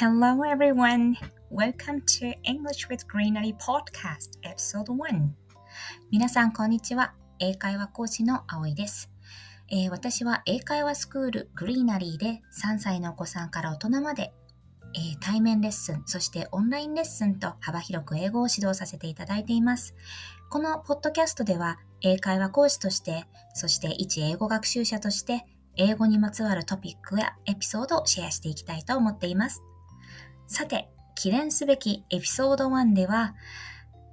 Hello everyone! Welcome to English with Greenery Podcast Episode 1皆さんこんにちは。英会話講師の葵です、えー、私は英会話スクールグリーナリーで3歳のお子さんから大人まで、えー、対面レッスン、そしてオンラインレッスンと幅広く英語を指導させていただいています。このポッドキャストでは英会話講師として、そして一英語学習者として英語にまつわるトピックやエピソードをシェアしていきたいと思っています。さて、記念すべきエピソード1では、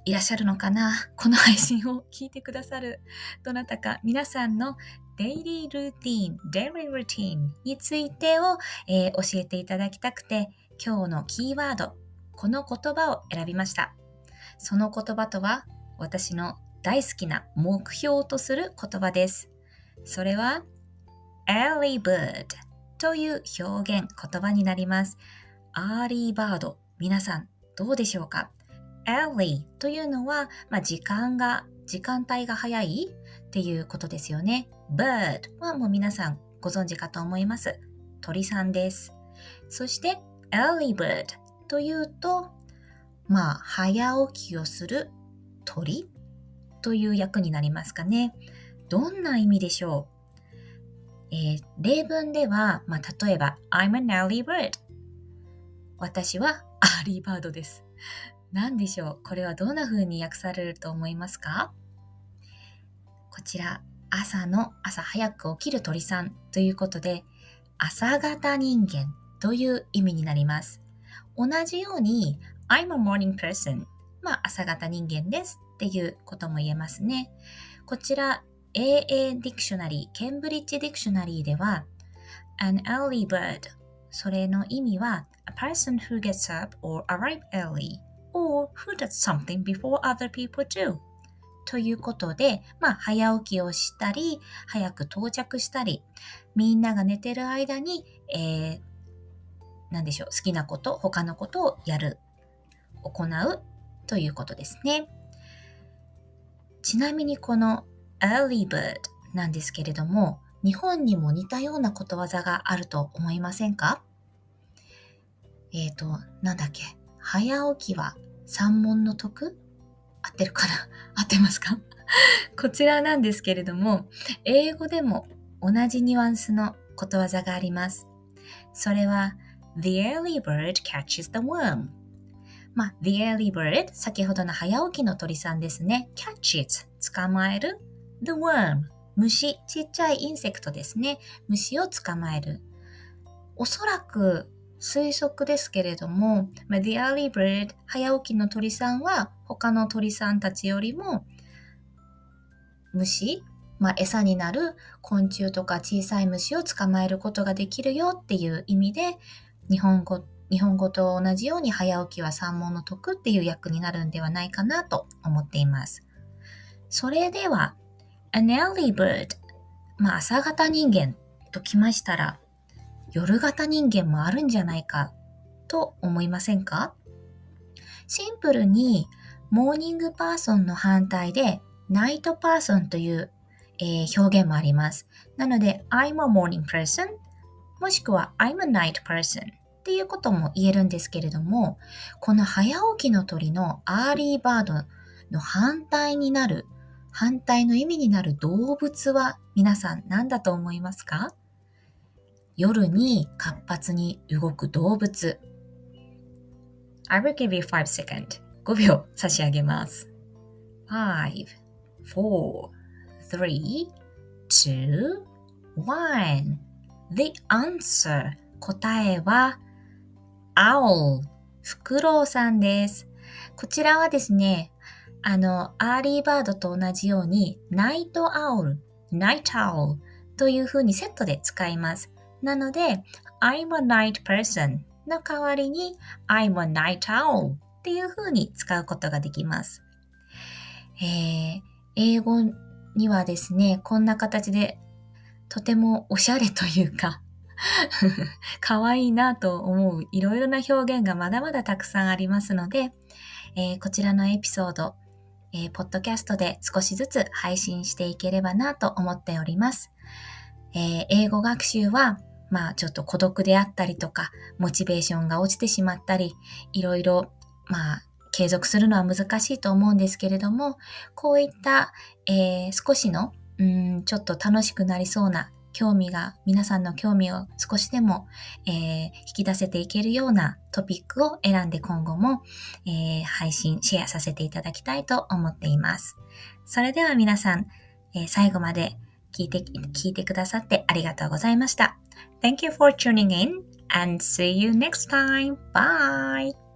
いらっしゃるのかな？この配信を聞いてくださるどなたか皆さんのデイリールーティン、デイリールーティンについてを、えー、教えていただきたくて、今日のキーワード、この言葉を選びました。その言葉とは、私の大好きな目標とする言葉です。それは、early bird という表現、言葉になります。 early bird。皆さん、どうでしょうか ?early というのは、まあ、時間が、時間帯が早いっていうことですよね。bird はもう皆さんご存知かと思います。鳥さんです。そして early bird というと、まあ、早起きをする鳥という訳になりますかね。どんな意味でしょう、えー、例文では、まあ、例えば、I'm an early bird 私は early bird です。何でしょう？これはどんな風に訳されると思いますか？こちら、朝の朝早く起きる鳥さんということで、朝型人間という意味になります。同じように、I'm a morning person まあ朝型人間ですっていうことも言えますね。こちら AA ディクショナリー、ケンブリッジディクショナリーでは an early bird それの意味は person who gets up or arrive early or who does something before other people do ということで、まあ、早起きをしたり、早く到着したり、みんなが寝てる間に、えー、なんでしょう、好きなこと、他のことをやる、行うということですね。ちなみにこの early bird なんですけれども、日本にも似たようなことわざがあると思いませんか？えっ、ー、と、なんだっけ？早起きは三問の得合ってるかな？合ってますか？こちらなんですけれども、英語でも同じニュアンスのことわざがあります。それは、The early bird catches the worm. まあ、The early bird、先ほどの早起きの鳥さんですね。catches、捕まえる。The worm、虫、ちっちゃい insect ですね。虫を捕まえる。おそらく推測ですけれども、The early bird 早起きの鳥さんは他の鳥さんたちよりも虫、まあ、餌になる昆虫とか小さい虫を捕まえることができるよっていう意味で日本語日本語と同じように早起きは三問の得っていう役になるんではないかなと思っています。それでは、an early bird、まあ朝型人間ときましたら、夜型人間もあるんじゃないかと思いませんか？シンプルに morning person の反対で night person という、えー、表現もあります。なので I'm a morning person もしくは I'm a night person っていうことも言えるんですけれどもこの早起きの鳥の early bird の反対になる反対の意味になる動物は皆さん何だと思いますか？夜に活発に動く動物。I will give you 5 seconds. 5秒差し上げます。5, 4, 3, 2, 1. The answer 答えは owl フクロウさんです。こちらはですね、あの、 early bird と同じように、 night owl、night owl という風にセットで使います。なので、I'm a night person の代わりに I'm a night owl っていう風に使うことができます。えー、英語にはですね、こんな形でとてもおしゃれというか 可愛いなと思ういろいろな表現がまだまだたくさんありますので、えー、こちらのエピソード、えー、ポッドキャストで少しずつ配信していければなと思っております。えー、英語学習はまあちょっと孤独であったりとか、モチベーションが落ちてしまったり、いろいろ、まあ継続するのは難しいと思うんですけれども、こういった、えー、少しの、うん、ちょっと楽しくなりそうな興味が、皆さんの興味を少しでも、えー、引き出せていけるようなトピックを選んで今後も、えー、配信、シェアさせていただきたいと思っています。それでは皆さん、え、最後まで聞いて、聞いてくださってありがとうございました。Thank you for tuning in and see you next time. Bye!